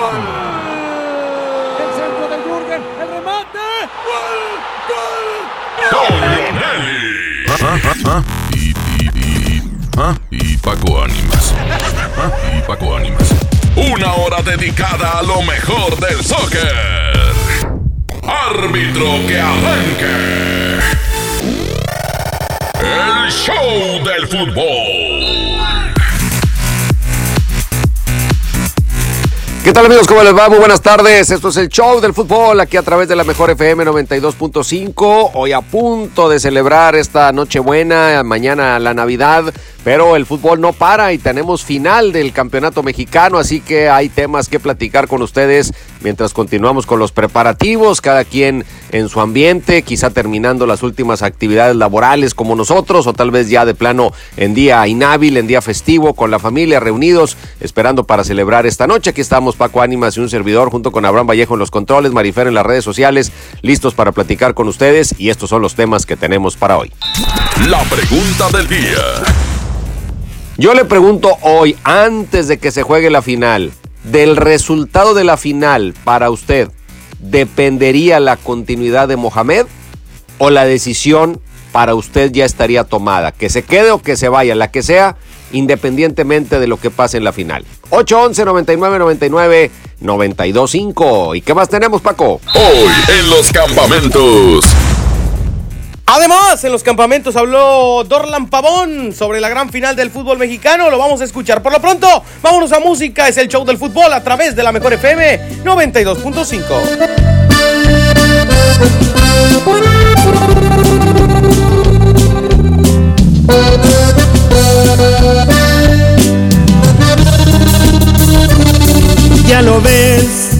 ¡Gol! El centro de Jürgen, el remate. ¡Gol! ¡Gol! Y, y, y, ¿ah? y Paco Ánimas. ¿Ah? Y Paco Ánimas. Una hora dedicada a lo mejor del soccer. Árbitro que arranque. El show del fútbol. ¿Qué tal amigos? ¿Cómo les va? Muy buenas tardes. Esto es el show del fútbol aquí a través de la mejor FM 92.5. Hoy a punto de celebrar esta Nochebuena, mañana la Navidad, pero el fútbol no para y tenemos final del campeonato mexicano, así que hay temas que platicar con ustedes mientras continuamos con los preparativos, cada quien en su ambiente, quizá terminando las últimas actividades laborales como nosotros o tal vez ya de plano en día inhábil, en día festivo, con la familia reunidos, esperando para celebrar esta noche. Aquí estamos Paco Ánimas y un servidor junto con Abraham Vallejo en los controles, Marifer en las redes sociales, listos para platicar con ustedes y estos son los temas que tenemos para hoy. La pregunta del día. Yo le pregunto hoy, antes de que se juegue la final, del resultado de la final para usted, ¿dependería la continuidad de Mohamed o la decisión para usted ya estaría tomada? Que se quede o que se vaya, la que sea, independientemente de lo que pase en la final. 811 99 99 925. ¿Y qué más tenemos, Paco? Hoy en los campamentos. Además, en los campamentos habló Dorlan Pavón sobre la gran final del fútbol mexicano. Lo vamos a escuchar. Por lo pronto, vámonos a música. Es el show del fútbol a través de la mejor FM 92.5. Ya lo ves,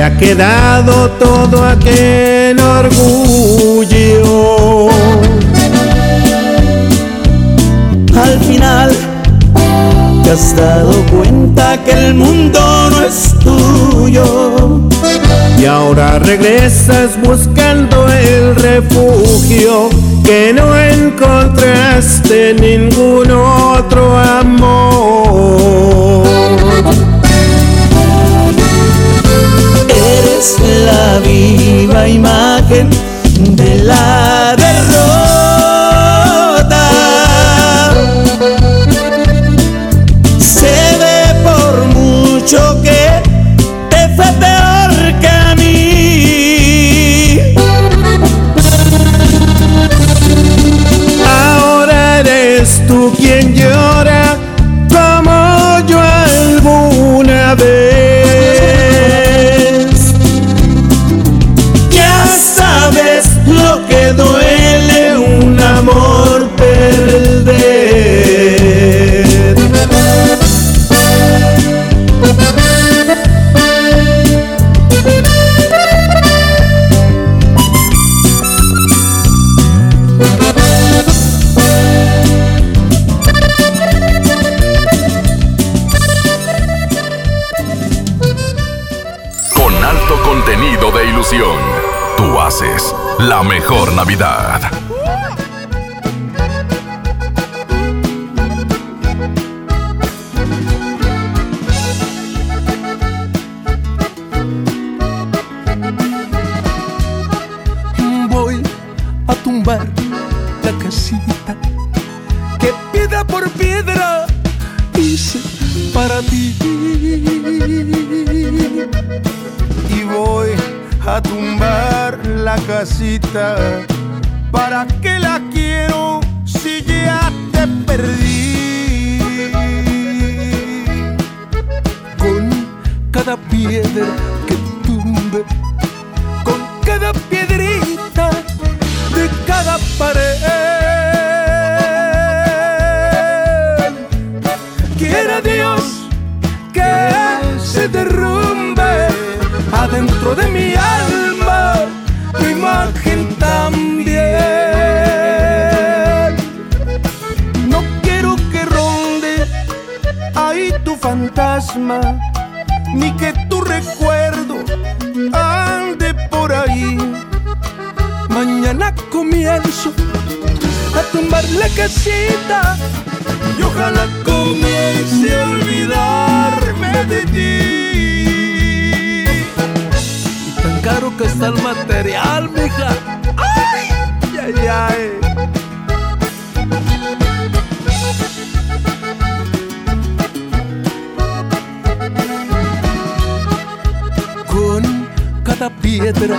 ¿Dónde ha quedado todo aquel orgullo? Al final te has dado cuenta que el mundo no es tuyo y ahora regresas buscando el refugio que no encontraste en ningún otro amor. Eres la viva imagen de la a tumbar la casita y ojalá comience a olvidarme de ti. Y tan caro que está el material, mija. ¡Ay! ¡Ay, ay! Con cada piedra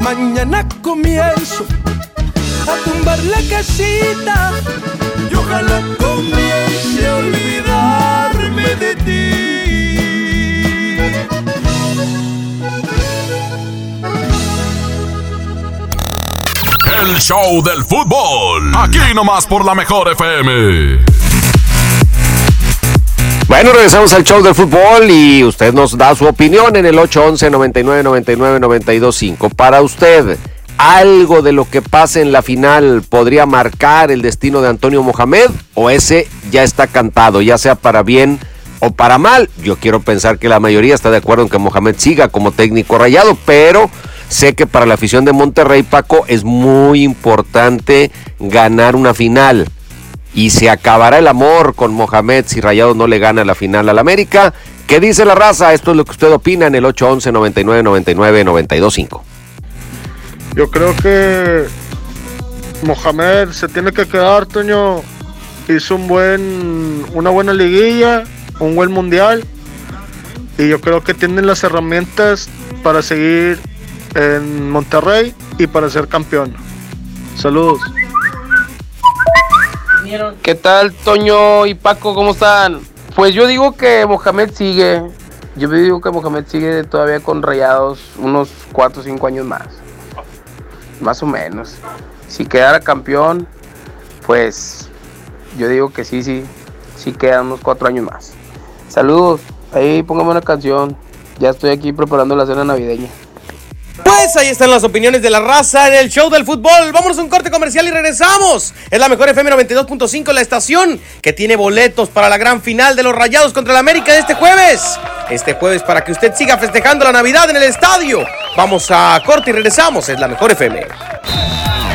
Mañana comienzo a tumbar la casita y ojalá comience a olvidarme de ti. El show del fútbol. Aquí nomás por la mejor FM. Bueno, regresamos al show del fútbol y usted nos da su opinión en el 811 99 99 925. Para usted, ¿algo de lo que pase en la final podría marcar el destino de Antonio Mohamed o ese ya está cantado, ya sea para bien o para mal? Yo quiero pensar que la mayoría está de acuerdo en que Mohamed siga como técnico rayado, pero sé que para la afición de Monterrey, Paco, es muy importante ganar una final y se acabará el amor con Mohamed si Rayado no le gana la final al América. ¿Qué dice la raza? Esto es lo que usted opina en el 811 99 99 925. Yo creo que Mohamed se tiene que quedar, Toño. Hizo un buen, una buena liguilla, un buen mundial. Y yo creo que tienen las herramientas para seguir en Monterrey y para ser campeón. Saludos. ¿Qué tal, Toño y Paco? ¿Cómo están? Pues yo digo que Mohamed sigue. Yo digo que Mohamed sigue todavía con rayados unos 4 o 5 años más. Más o menos. Si quedara campeón, pues yo digo que sí, sí. Sí quedan unos 4 años más. Saludos. Ahí póngame una canción. Ya estoy aquí preparando la cena navideña. Pues ahí están las opiniones de la raza en el show del fútbol. Vámonos a un corte comercial y regresamos. Es la mejor FM 92.5, la estación que tiene boletos para la gran final de los Rayados contra el América de este jueves. Este jueves para que usted siga festejando la Navidad en el estadio. Vamos a corte y regresamos. Es la mejor FM.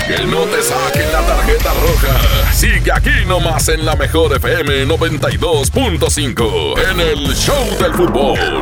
Que no te saquen la tarjeta roja. Sigue aquí nomás en la mejor FM 92.5 en el show del fútbol.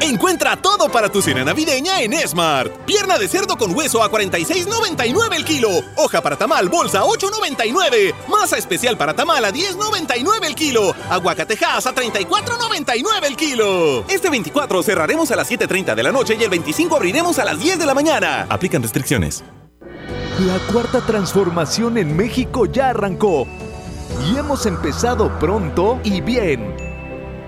Encuentra todo para tu cena navideña en Smart. Pierna de cerdo con hueso a 46.99 el kilo. Hoja para tamal bolsa 8.99. Masa especial para tamal a 10.99 el kilo. Aguacatejas a 34.99 el kilo. Este 24 cerraremos a las 7.30 de la noche y el 25 abriremos a las 10 de la mañana. Aplican restricciones. La cuarta transformación en México ya arrancó. Y hemos empezado pronto y bien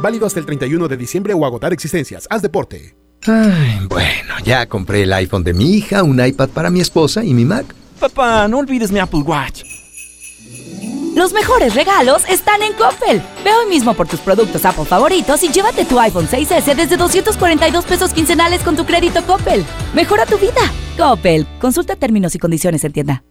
Válido hasta el 31 de diciembre o agotar existencias. Haz deporte. Ay, bueno, ya compré el iPhone de mi hija, un iPad para mi esposa y mi Mac. Papá, no olvides mi Apple Watch. Los mejores regalos están en Coppel. Ve hoy mismo por tus productos Apple favoritos y llévate tu iPhone 6S desde 242 pesos quincenales con tu crédito Coppel. Mejora tu vida. Coppel. Consulta términos y condiciones en tienda.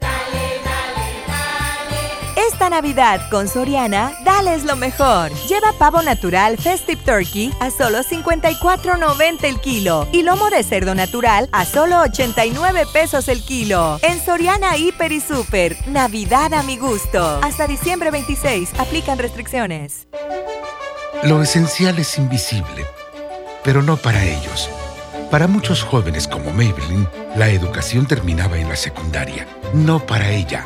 Navidad con Soriana, dales lo mejor. Lleva pavo natural Festive Turkey a solo 54.90 el kilo y lomo de cerdo natural a solo 89 pesos el kilo. En Soriana Hiper y Super, Navidad a mi gusto. Hasta diciembre 26, aplican restricciones. Lo esencial es invisible, pero no para ellos. Para muchos jóvenes como Maybelline, la educación terminaba en la secundaria, no para ella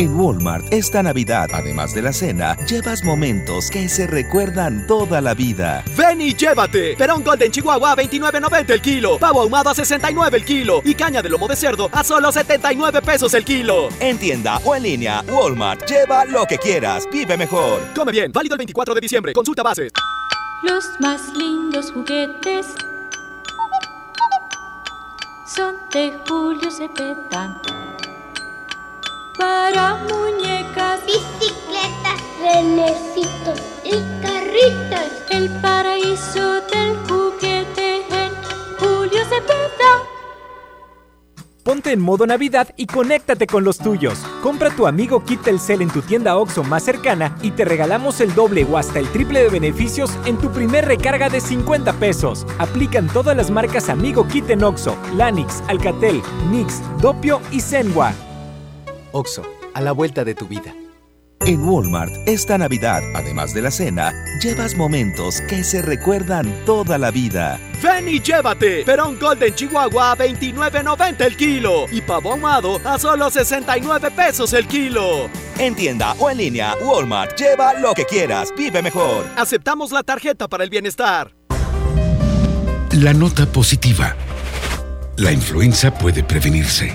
En Walmart esta Navidad, además de la cena, llevas momentos que se recuerdan toda la vida. Ven y llévate. Perón Golden Chihuahua a 29.90 el kilo. Pavo ahumado a 69 el kilo. Y caña de lomo de cerdo a solo 79 pesos el kilo. En tienda o en línea, Walmart. Lleva lo que quieras. Vive mejor. Come bien. Válido el 24 de diciembre. Consulta bases. Los más lindos juguetes son de Julio Cepeda para muñecas, bicicletas, renecitos y carritos. El paraíso del juguete en Julio Cepeda. Ponte en modo Navidad y conéctate con los tuyos. Compra tu amigo Kit Telcel en tu tienda OXO más cercana y te regalamos el doble o hasta el triple de beneficios en tu primer recarga de 50 pesos. Aplican todas las marcas Amigo Kit en OXO, Lanix, Alcatel, Nix, Dopio y Zenwa. Oxo, a la vuelta de tu vida. En Walmart, esta Navidad, además de la cena, llevas momentos que se recuerdan toda la vida. Ven y llévate. Perón Golden Chihuahua a 29.90 el kilo. Y pavo ahumado a solo 69 pesos el kilo. En tienda o en línea, Walmart, lleva lo que quieras. Vive mejor. Aceptamos la tarjeta para el bienestar. La nota positiva. La influenza puede prevenirse.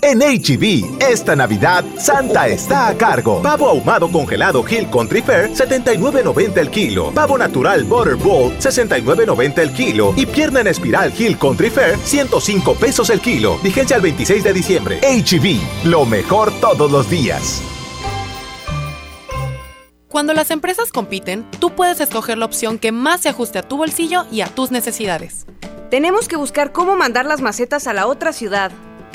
En HB, esta Navidad, Santa está a cargo. Pavo ahumado congelado Hill Country Fair, 79.90 el kilo. Pavo natural Butter Bowl, 69.90 el kilo. Y pierna en espiral Hill Country Fair, 105 pesos el kilo. Vigencia al 26 de diciembre. HB, lo mejor todos los días. Cuando las empresas compiten, tú puedes escoger la opción que más se ajuste a tu bolsillo y a tus necesidades. Tenemos que buscar cómo mandar las macetas a la otra ciudad.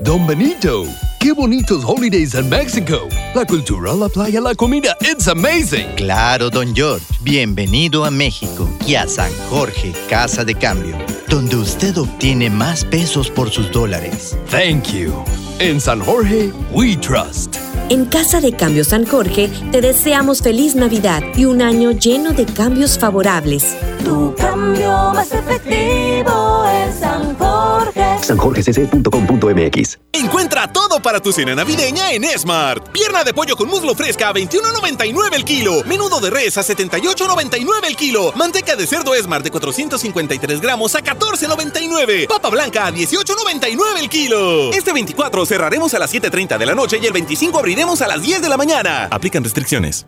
Don Benito, qué bonitos holidays en México. La cultura, la playa, la comida, it's amazing. Claro, don George. Bienvenido a México y a San Jorge, Casa de Cambio, donde usted obtiene más pesos por sus dólares. Thank you. En San Jorge, we trust. En Casa de Cambio San Jorge te deseamos feliz Navidad y un año lleno de cambios favorables. Tu cambio más efectivo en San Jorge. sanjorgecc.com.mx Encuentra todo para tu cena navideña en Smart. Pierna de pollo con muslo fresca a 21.99 el kilo. Menudo de res a 78.99 el kilo. Manteca de cerdo Smart de 453 gramos a 14.99. Papa blanca a 18.99 el kilo. Este 24 cerraremos a las 7.30 de la noche y el 25 abriremos a las 10 de la mañana. Aplican restricciones.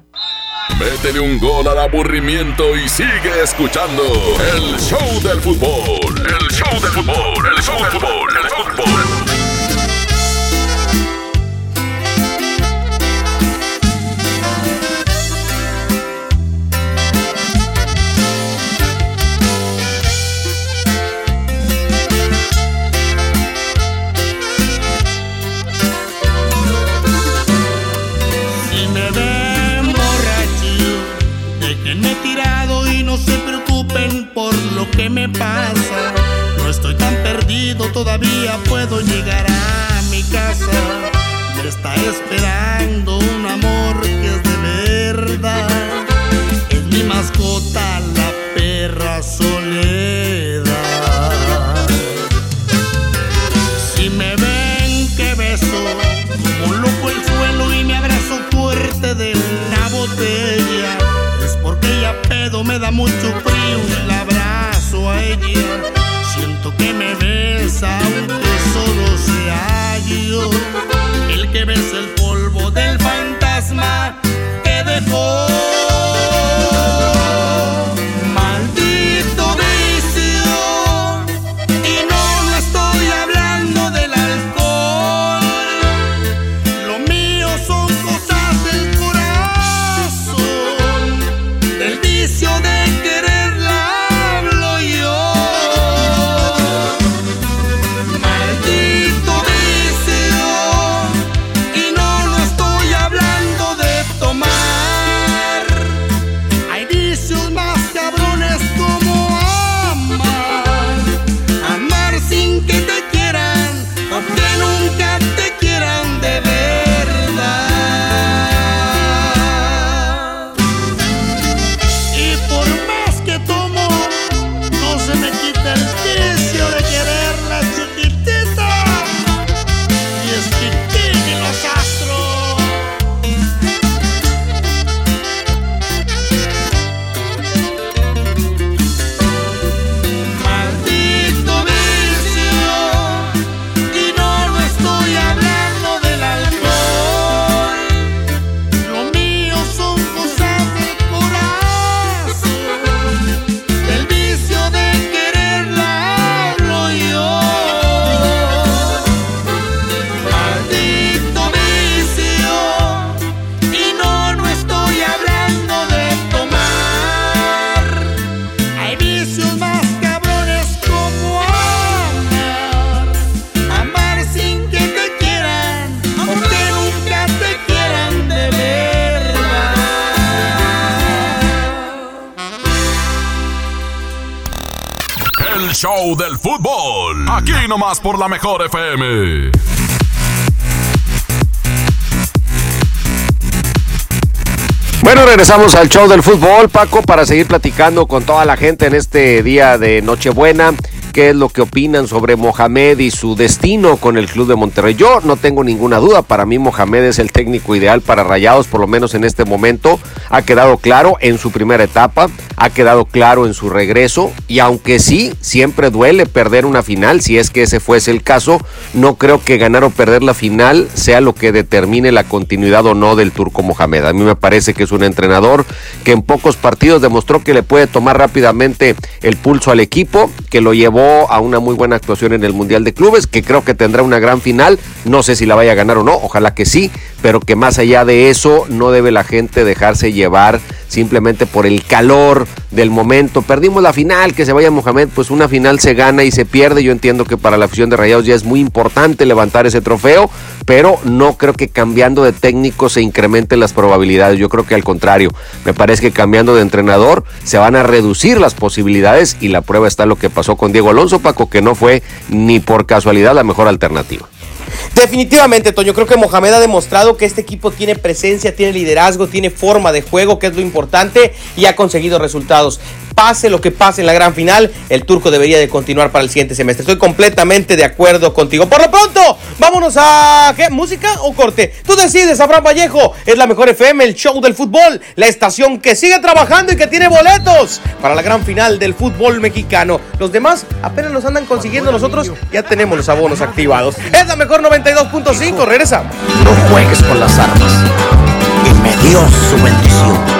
Métele un gol al aburrimiento y sigue escuchando el show del fútbol. El show del fútbol, el show del fútbol, el show del fútbol. Todavía puedo llegar a mi casa. Me está esperando un amor que es de verdad. Es mi mascota, la perra soledad. Si me ven que beso como loco el suelo y me abrazo fuerte de una botella, es porque ella pedo me da mucho frío y la abrazo a ella. Siento que me sour. Del fútbol. Aquí nomás por la mejor FM. Bueno, regresamos al show del fútbol, Paco, para seguir platicando con toda la gente en este día de Nochebuena qué es lo que opinan sobre Mohamed y su destino con el club de Monterrey. Yo no tengo ninguna duda, para mí Mohamed es el técnico ideal para Rayados, por lo menos en este momento. Ha quedado claro en su primera etapa, ha quedado claro en su regreso y aunque sí, siempre duele perder una final, si es que ese fuese el caso, no creo que ganar o perder la final sea lo que determine la continuidad o no del turco Mohamed. A mí me parece que es un entrenador que en pocos partidos demostró que le puede tomar rápidamente el pulso al equipo, que lo llevó a una muy buena actuación en el Mundial de Clubes, que creo que tendrá una gran final. No sé si la vaya a ganar o no, ojalá que sí, pero que más allá de eso no debe la gente dejarse llevar simplemente por el calor del momento. Perdimos la final, que se vaya Mohamed, pues una final se gana y se pierde. Yo entiendo que para la afición de Rayados ya es muy importante levantar ese trofeo, pero no creo que cambiando de técnico se incrementen las probabilidades. Yo creo que al contrario, me parece que cambiando de entrenador se van a reducir las posibilidades y la prueba está lo que pasó con Diego Alonso, Paco, que no fue ni por casualidad la mejor alternativa. Definitivamente, Toño, creo que Mohamed ha demostrado que este equipo tiene presencia, tiene liderazgo, tiene forma de juego, que es lo importante, y ha conseguido resultados. Pase lo que pase en la gran final, el turco debería de continuar para el siguiente semestre. Estoy completamente de acuerdo contigo. Por lo pronto, vámonos a. ¿Música o corte? Tú decides, Abraham Vallejo. Es la mejor FM, el show del fútbol, la estación que sigue trabajando y que tiene boletos para la gran final del fútbol mexicano. Los demás apenas los andan consiguiendo, nosotros ya tenemos los abonos activados. Es la mejor 92.5, regresamos. No juegues con las armas. Y me dio su bendición.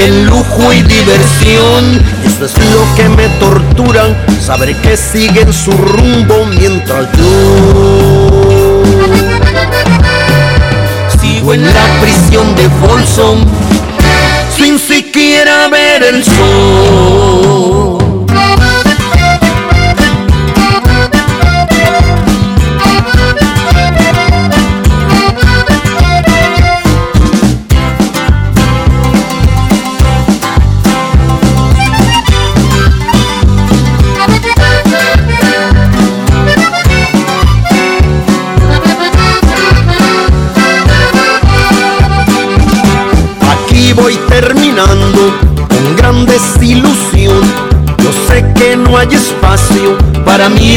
En lujo y diversión. Eso es lo que me tortura, saber que siguen su rumbo mientras yo sigo en la prisión de Folsom sin siquiera ver el sol.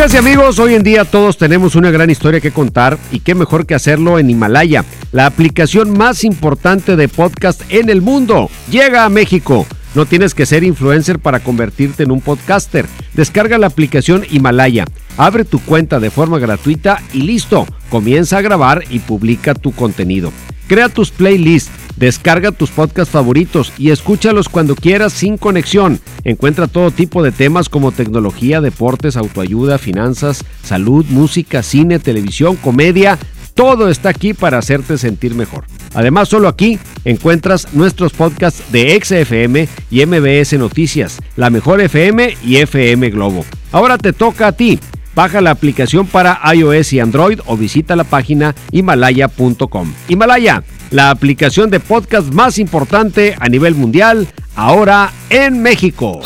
Amigas y amigos, hoy en día todos tenemos una gran historia que contar y qué mejor que hacerlo en Himalaya, la aplicación más importante de podcast en el mundo. Llega a México. No tienes que ser influencer para convertirte en un podcaster. Descarga la aplicación Himalaya, abre tu cuenta de forma gratuita y listo, comienza a grabar y publica tu contenido. Crea tus playlists, descarga tus podcasts favoritos y escúchalos cuando quieras sin conexión. Encuentra todo tipo de temas como tecnología, deportes, autoayuda, finanzas, salud, música, cine, televisión, comedia. Todo está aquí para hacerte sentir mejor. Además, solo aquí encuentras nuestros podcasts de XFM y MBS Noticias, La Mejor FM y FM Globo. Ahora te toca a ti. Baja la aplicación para iOS y Android o visita la página himalaya.com. Himalaya, la aplicación de podcast más importante a nivel mundial, ahora en México.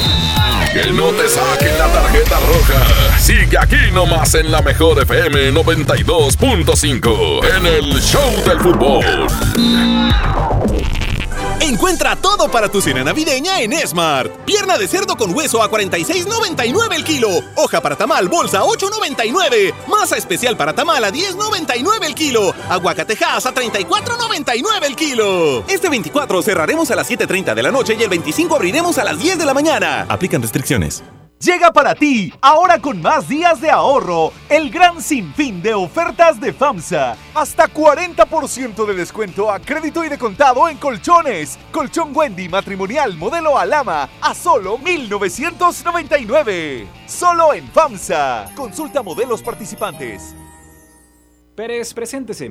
Que no te saquen la tarjeta roja. Sigue aquí nomás en la mejor FM 92.5 en el Show del Fútbol. Encuentra todo para tu cena navideña en Smart. Pierna de cerdo con hueso a 46.99 el kilo. Hoja para tamal bolsa a 8.99. Masa especial para tamal a 10.99 el kilo. Aguacatejas a 34.99 el kilo. Este 24 cerraremos a las 7.30 de la noche y el 25 abriremos a las 10 de la mañana. Aplican restricciones. Llega para ti, ahora con más días de ahorro, el gran sinfín de ofertas de FAMSA. Hasta 40% de descuento a crédito y de contado en colchones. Colchón Wendy matrimonial modelo Alama a solo 1999. Solo en FAMSA. Consulta modelos participantes. Pérez, preséntese.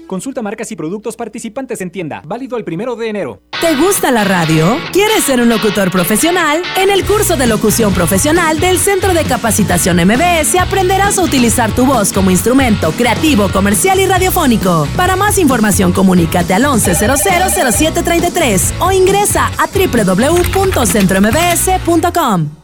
Consulta marcas y productos participantes en tienda. Válido el primero de enero. ¿Te gusta la radio? ¿Quieres ser un locutor profesional? En el curso de locución profesional del Centro de Capacitación MBS aprenderás a utilizar tu voz como instrumento creativo, comercial y radiofónico. Para más información, comunícate al 11000733 o ingresa a www.centrombs.com.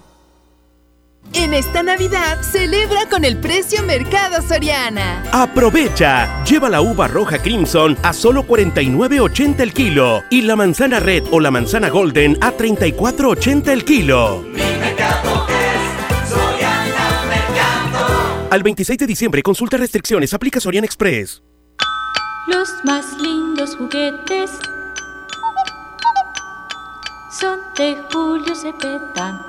En esta Navidad, celebra con el precio Mercado Soriana. Aprovecha. Lleva la uva roja Crimson a solo 49.80 el kilo y la manzana red o la manzana golden a 34.80 el kilo. Al 26 de diciembre, consulta restricciones, aplica Sorian Express. Los más lindos juguetes son de Julio Cepeda.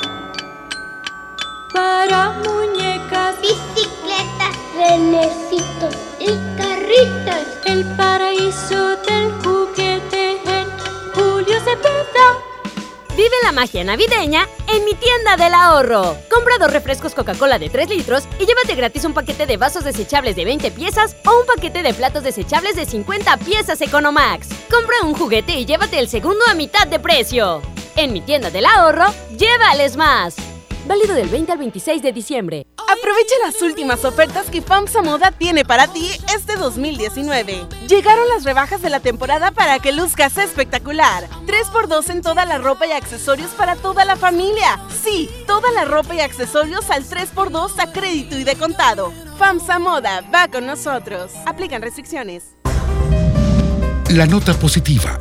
Para muñecas, bicicletas, renecitos y carritas. El paraíso del juguete en Julio Cepeda. Vive la magia navideña en mi tienda del ahorro. Compra dos refrescos Coca-Cola de 3 litros y llévate gratis un paquete de vasos desechables de 20 piezas o un paquete de platos desechables de 50 piezas Economax. Compra un juguete y llévate el segundo a mitad de precio. En mi tienda del ahorro, llévales más. Válido del 20 al 26 de diciembre. Aprovecha las últimas ofertas que FAMSA Moda tiene para ti este 2019. Llegaron las rebajas de la temporada para que luzcas espectacular. 3x2 en toda la ropa y accesorios para toda la familia. Sí, toda la ropa y accesorios al 3x2 a crédito y de contado. FAMSA Moda va con nosotros. Aplican restricciones. La nota positiva.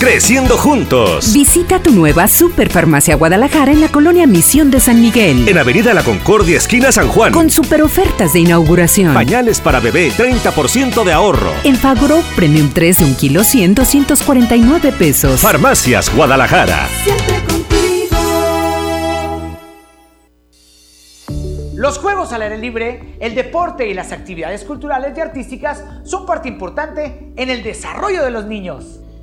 Creciendo juntos. Visita tu nueva Superfarmacia Guadalajara en la colonia Misión de San Miguel. En Avenida La Concordia, esquina San Juan. Con super ofertas de inauguración. Pañales para bebé, 30% de ahorro. En Fagro Premium 3 de un kilo 100, 249 pesos. Farmacias Guadalajara. Siempre contigo. Los juegos al aire libre, el deporte y las actividades culturales y artísticas son parte importante en el desarrollo de los niños.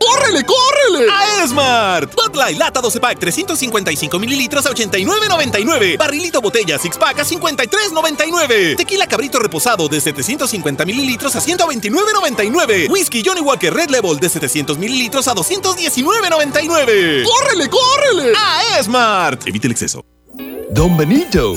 ¡Córrele, córrele! A Esmart. Bud Light Lata 12 Pack 355 mililitros a 89.99. Barrilito Botella Six Pack a 53.99. Tequila Cabrito Reposado de 750 mililitros a 129.99. Whisky Johnny Walker Red Level de 700 mililitros a 219.99. ¡Córrele, córrele! A Esmart. Evite el exceso. Don Benito,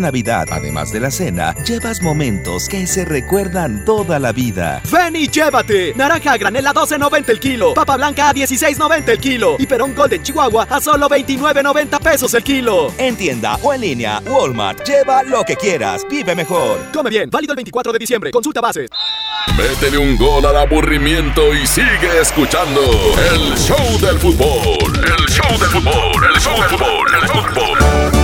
Navidad, además de la cena, llevas momentos que se recuerdan toda la vida. Ven y llévate. Naranja a granel a 12.90 el kilo. Papa blanca a 16.90 el kilo. Y perón Golden Chihuahua a solo 29.90 pesos el kilo. En tienda o en línea, Walmart, lleva lo que quieras, vive mejor. Come bien, válido el 24 de diciembre. Consulta bases. Métele un gol al aburrimiento y sigue escuchando el show del fútbol. El show del fútbol, el show del fútbol, el fútbol.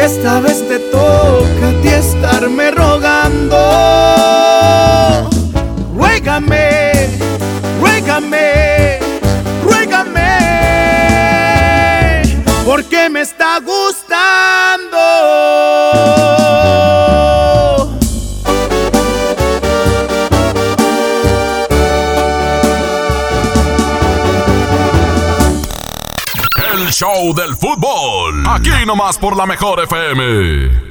Esta vez te toca a ti estarme rogando. Ruégame, ruégame, ruégame, porque me está gustando. Show del fútbol. Aquí nomás por la mejor FM.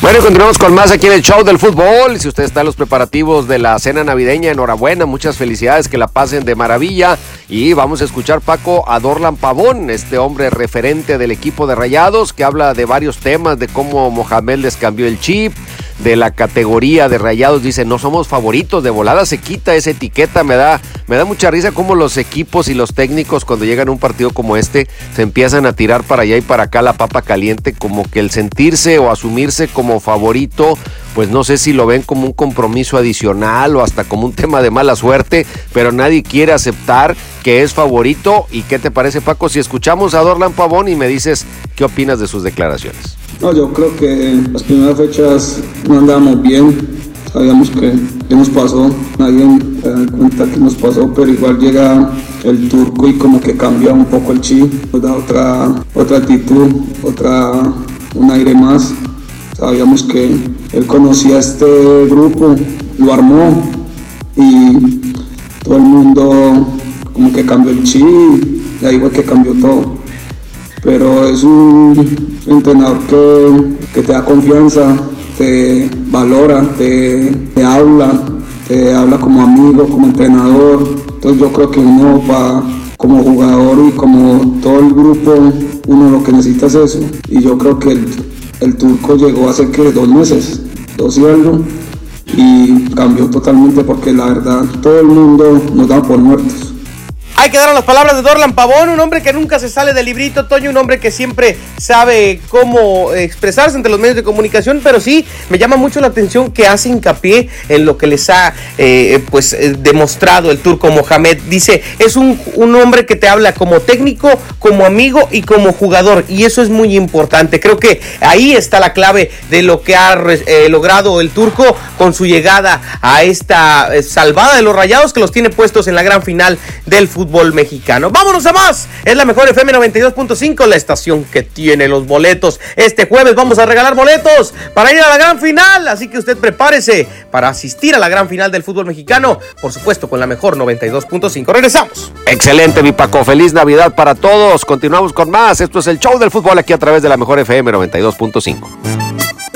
Bueno, continuamos con más aquí en el show del fútbol. Si usted está en los preparativos de la cena navideña, enhorabuena, muchas felicidades, que la pasen de maravilla. Y vamos a escuchar, Paco, a Dorlan Pavón, este hombre referente del equipo de Rayados, que habla de varios temas, de cómo Mohamed les cambió el chip, de la categoría de Rayados. Dice, no somos favoritos, de volada se quita esa etiqueta. Me da, me da mucha risa cómo los equipos y los técnicos cuando llegan a un partido como este se empiezan a tirar para allá y para acá la papa caliente, como que el sentirse o asumirse como favorito, pues no sé si lo ven como un compromiso adicional o hasta como un tema de mala suerte, pero nadie quiere aceptar que es favorito. ¿Y qué te parece, Paco, si escuchamos a Dorlan Pavón y me dices qué opinas de sus declaraciones? No, yo creo que las primeras fechas no andábamos bien. Sabíamos que, que nos pasó, nadie se da cuenta que nos pasó, pero igual llega el turco y como que cambia un poco el chip, nos da otra, otra actitud, otra, un aire más. Sabíamos que él conocía este grupo, lo armó y todo el mundo como que cambió el chip y ahí fue que cambió todo. Pero es un entrenador que, te da confianza, te valora, te, habla, te habla como amigo, como entrenador. Entonces yo creo que uno va como jugador y como todo el grupo, uno lo que necesita es eso. Y yo creo que el, turco llegó hace que dos meses, dos y y cambió totalmente porque la verdad todo el mundo nos da por muertos. Ahí quedaron las palabras de Dorlan Pavón, un hombre que nunca se sale del librito, Toño, un hombre que siempre sabe cómo expresarse ante los medios de comunicación, pero sí me llama mucho la atención que hace hincapié en lo que les ha eh, pues eh, demostrado el turco Mohamed. Dice, es un, un, hombre que te habla como técnico, como amigo y como jugador, y eso es muy importante. Creo que ahí está la clave de lo que ha eh, logrado el turco con su llegada a esta salvada de los rayados que los tiene puestos en la gran final del fútbol mexicano. Vámonos a más. Es la mejor FM 92.5, la estación que tiene los boletos. Este jueves vamos a regalar boletos para ir a la gran final. Así que usted prepárese para asistir a la gran final del fútbol mexicano. Por supuesto, con la mejor 92.5. Regresamos. Excelente, mi Paco. Feliz Navidad para todos. Continuamos con más. Esto es el show del fútbol aquí a través de la mejor FM 92.5.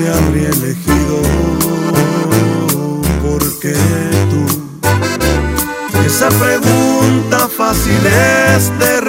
Te habría elegido, porque tú, esa pregunta fácil es de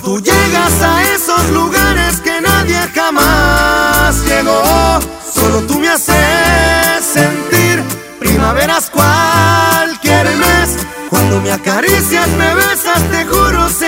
Pues tú llegas a esos lugares que nadie jamás llegó. Solo tú me haces sentir primaveras cualquier mes. Cuando me acaricias, me besas, te juro, se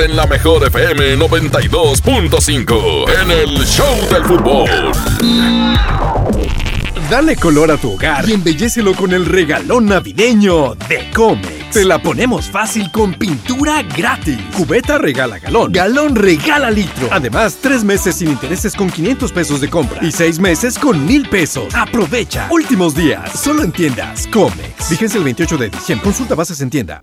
en la mejor FM 92.5 en el Show del Fútbol. Dale color a tu hogar y embellecelo con el regalón navideño de Comex. Te la ponemos fácil con pintura gratis. Cubeta regala galón. Galón regala litro. Además, tres meses sin intereses con 500 pesos de compra y seis meses con mil pesos. Aprovecha. Últimos días. Solo en tiendas Comex. Vigencia el 28 de diciembre. Consulta bases en tienda.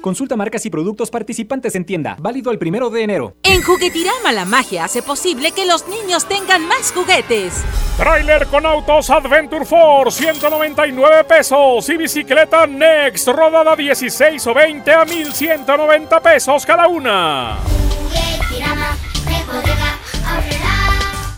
Consulta marcas y productos participantes en tienda. Válido el primero de enero. En Juguetirama la magia hace posible que los niños tengan más juguetes. Trailer con autos Adventure Force, 199 pesos. Y bicicleta Next, rodada 16 o 20 a 1190 pesos cada una.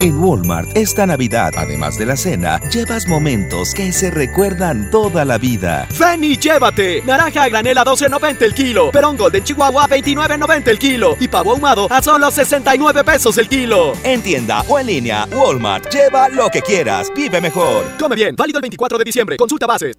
En Walmart esta Navidad, además de la cena, llevas momentos que se recuerdan toda la vida. Ven y llévate. Naranja a granel a 12.90 el kilo. Perón Golden Chihuahua a 29.90 el kilo. Y pavo ahumado a solo 69 pesos el kilo. En tienda o en línea, Walmart, lleva lo que quieras, vive mejor. Come bien, válido el 24 de diciembre. Consulta bases.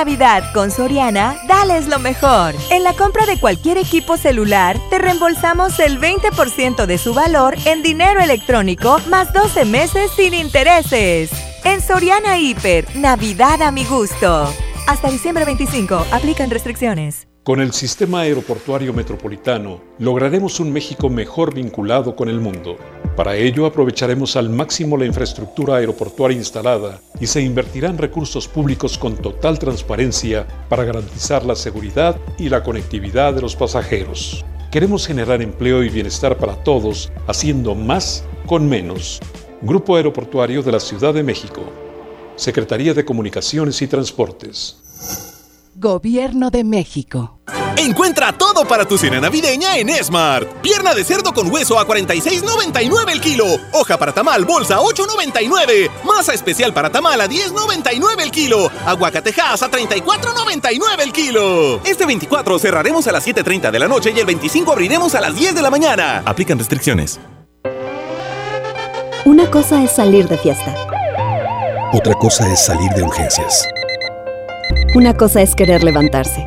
Navidad con Soriana, dales lo mejor. En la compra de cualquier equipo celular, te reembolsamos el 20% de su valor en dinero electrónico más 12 meses sin intereses. En Soriana Hiper, Navidad a mi gusto. Hasta diciembre 25, aplican restricciones. Con el sistema aeroportuario metropolitano lograremos un México mejor vinculado con el mundo. Para ello aprovecharemos al máximo la infraestructura aeroportuaria instalada y se invertirán recursos públicos con total transparencia para garantizar la seguridad y la conectividad de los pasajeros. Queremos generar empleo y bienestar para todos haciendo más con menos. Grupo Aeroportuario de la Ciudad de México. Secretaría de Comunicaciones y Transportes. Gobierno de México. Encuentra todo para tu cena navideña en Smart. Pierna de cerdo con hueso a 46.99 el kilo. Hoja para tamal bolsa a 8.99. Masa especial para tamal a 10.99 el kilo. Aguacatejas a 34.99 el kilo. Este 24 cerraremos a las 7.30 de la noche y el 25 abriremos a las 10 de la mañana. Aplican restricciones. Una cosa es salir de fiesta. Otra cosa es salir de urgencias. Una cosa es querer levantarse.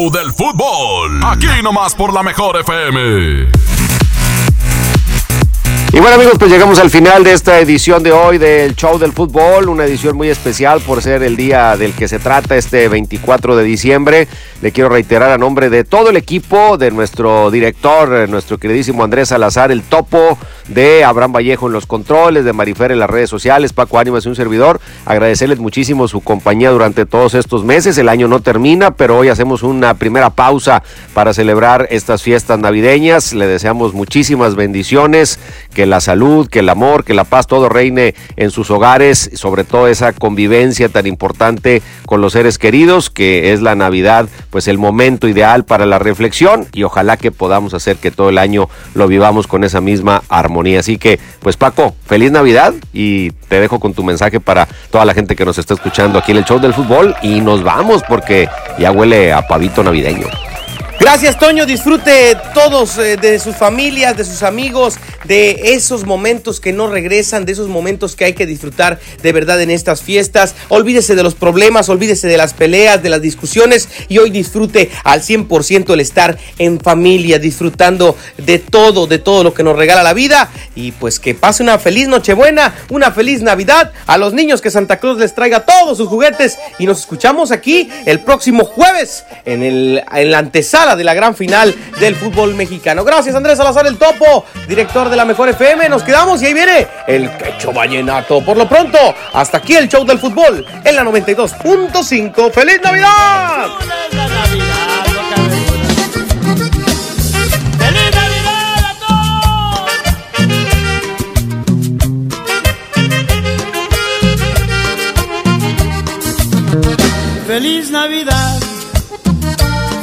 Show del fútbol. Aquí nomás por la mejor FM. Y bueno amigos, pues llegamos al final de esta edición de hoy del Show del Fútbol, una edición muy especial por ser el día del que se trata este 24 de diciembre. Le quiero reiterar a nombre de todo el equipo, de nuestro director, eh, nuestro queridísimo Andrés Salazar, el topo, de Abraham Vallejo en los controles, de Marifer en las redes sociales, Paco Ánimas y un servidor, agradecerles muchísimo su compañía durante todos estos meses. El año no termina, pero hoy hacemos una primera pausa para celebrar estas fiestas navideñas. Le deseamos muchísimas bendiciones, que la salud, que el amor, que la paz, todo reine en sus hogares, sobre todo esa convivencia tan importante con los seres queridos, que es la Navidad, pues el momento ideal para la reflexión y ojalá que podamos hacer que todo el año lo vivamos con esa misma armonía. Así que, pues Paco, feliz Navidad y te dejo con tu mensaje para toda la gente que nos está escuchando aquí en el show del fútbol y nos vamos porque ya huele a pavito navideño. Gracias, Toño. Disfrute todos eh, de sus familias, de sus amigos, de esos momentos que no regresan, de esos momentos que hay que disfrutar de verdad en estas fiestas. Olvídese de los problemas, olvídese de las peleas, de las discusiones y hoy disfrute al 100% el estar en familia, disfrutando de todo, de todo lo que nos regala la vida. Y pues que pase una feliz Nochebuena, una feliz Navidad. A los niños que Santa Claus les traiga todos sus juguetes. Y nos escuchamos aquí el próximo jueves en, el, en la antesala de la gran final del fútbol mexicano. Gracias, Andrés Salazar el Topo, director de la Mejor FM. Nos quedamos y ahí viene el quecho vallenato. Por lo pronto, hasta aquí el show del fútbol en la 92.5. ¡Feliz Navidad! Feliz Navidad,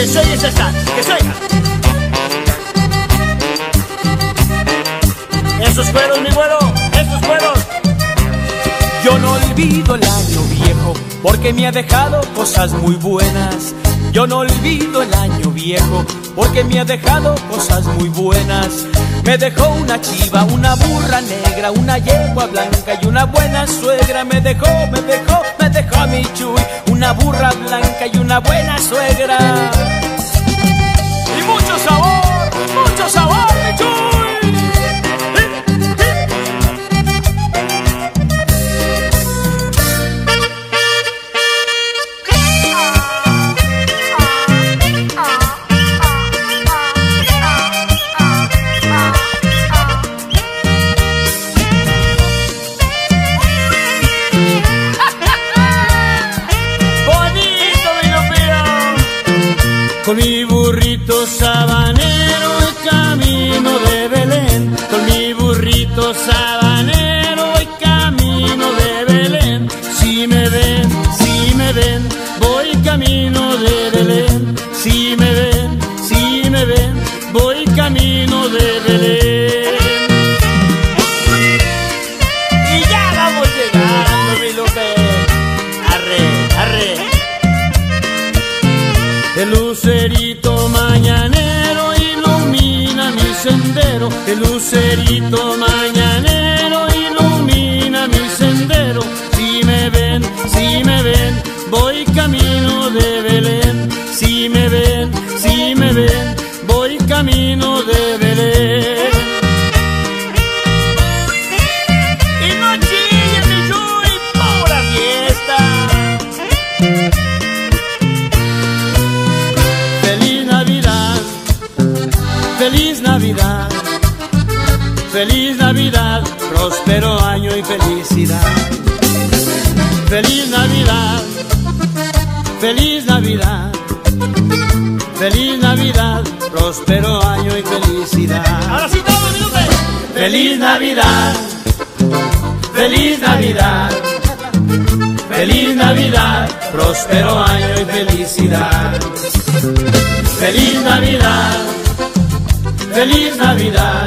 Que soy ese Stan, que soy. Esos fueron mi vuelo, esos fueron. Yo no olvido el año viejo porque me ha dejado cosas muy buenas. Yo no olvido el año viejo porque me ha dejado cosas muy buenas. Me dejó una chiva, una burra negra, una yegua blanca y una buena suegra. Me dejó, me dejó, me dejó a mi chuy, una burra blanca y una buena suegra. Lupillo. Lucerito mañanero ilumina mi sendero. Si me ven, si me ven, voy camino de Belén. Si me ven, si me ven, voy camino de Belén. Y no feliz Navidad, próspero año y felicidad. Feliz Navidad, feliz Navidad, feliz Navidad, próspero año y felicidad. Ahora sí, todos, Feliz Navidad, feliz Navidad. Feliz Navidad, próspero año y felicidad. Feliz Navidad, feliz Navidad,